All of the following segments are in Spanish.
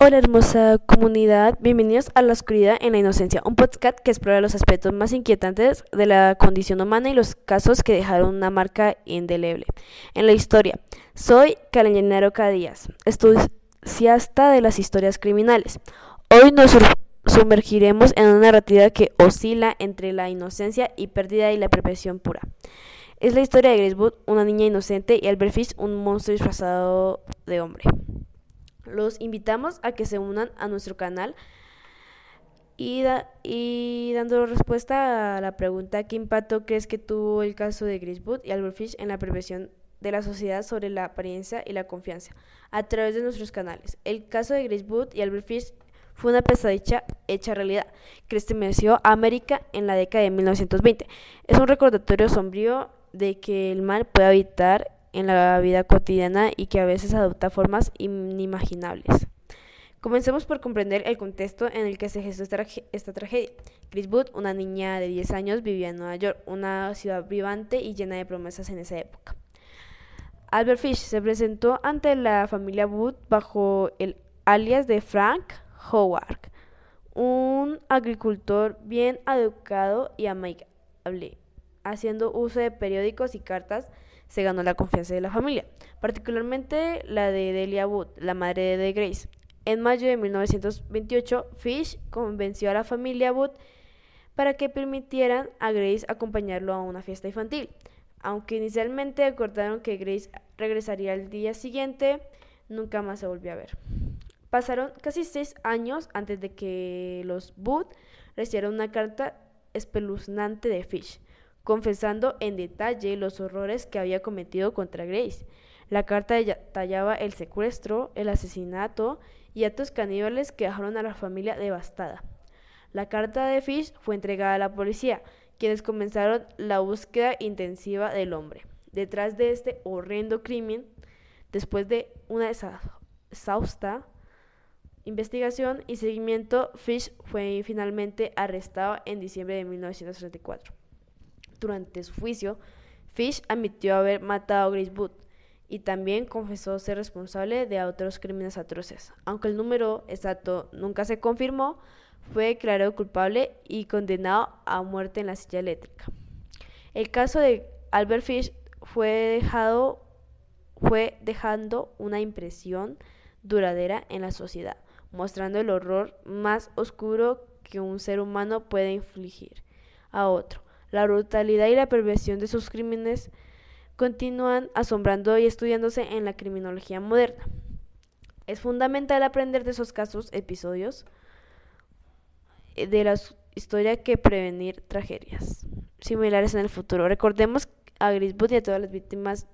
Hola hermosa comunidad, bienvenidos a La Oscuridad en la Inocencia, un podcast que explora los aspectos más inquietantes de la condición humana y los casos que dejaron una marca indeleble en la historia. Soy Karen Cadías, estudiasta de las historias criminales. Hoy nos sumergiremos en una narrativa que oscila entre la inocencia y pérdida y la perversión pura. Es la historia de Grace Wood, una niña inocente, y Albert Fish, un monstruo disfrazado de hombre. Los invitamos a que se unan a nuestro canal y, y dando respuesta a la pregunta ¿qué impacto crees que tuvo el caso de Grace Wood y Albert Fish en la prevención de la sociedad sobre la apariencia y la confianza a través de nuestros canales? El caso de Grace Wood y Albert Fish fue una pesadilla hecha realidad que estremeció a América en la década de 1920. Es un recordatorio sombrío de que el mal puede habitar en la vida cotidiana y que a veces adopta formas inimaginables. Comencemos por comprender el contexto en el que se gestó esta, tragedia. Chris Wood, una niña de 10 años, vivía en Nueva York, una ciudad vivante y llena de promesas en esa época. Albert Fish se presentó ante la familia Wood bajo el alias de Frank Howard, un agricultor bien educado y amigable, haciendo uso de periódicos y cartas se ganó la confianza de la familia, particularmente la de Delia Wood, la madre de Grace. En mayo de 1928, Fish convenció a la familia Wood para que permitieran a Grace acompañarlo a una fiesta infantil. Aunque inicialmente acordaron que Grace regresaría al día siguiente, nunca más se volvió a ver. Pasaron casi seis años antes de que los Wood recibieran una carta espeluznante de Fish, confesando en detalle los horrores que había cometido contra Grace. La carta detallaba el secuestro, el asesinato y actos caníbales que dejaron a la familia devastada. La carta de Fish fue entregada a la policía, quienes comenzaron la búsqueda intensiva del hombre. Detrás de este horrendo crimen, después de una exhausta investigación y seguimiento, Fish fue finalmente arrestado en diciembre de 1934. Durante su juicio, Fish admitió haber matado a Grace Wood y también confesó ser responsable de otros crímenes atroces. Aunque el número exacto nunca se confirmó, fue declarado culpable y condenado a muerte en la silla eléctrica. El caso de Albert Fish fue dejado fue dejando una impresión duradera en la sociedad, mostrando el horror más oscuro que un ser humano puede infligir a otro. La brutalidad y la perversión de sus crímenes continúan asombrando y estudiándose en la criminología moderna. Es fundamental aprender de esos casos, episodios eh, de la historia que prevenir tragedias similares en el futuro. Recordemos a Griswood y a todas las víctimas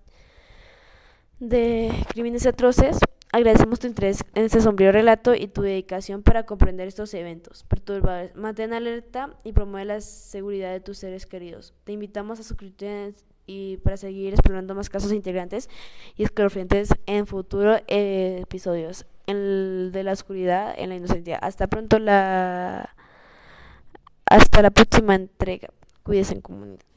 de crímenes atroces Agradecemos tu interés en este sombrío relato y tu dedicación para comprender estos eventos perturbadores. Mantén alerta y promueve la seguridad de tus seres queridos. Te invitamos a suscribirte y para seguir explorando más casos integrantes y escalofriantes en futuros episodios en de la oscuridad en la inocencia. Hasta pronto la hasta la próxima entrega. Cuídense en comunidad.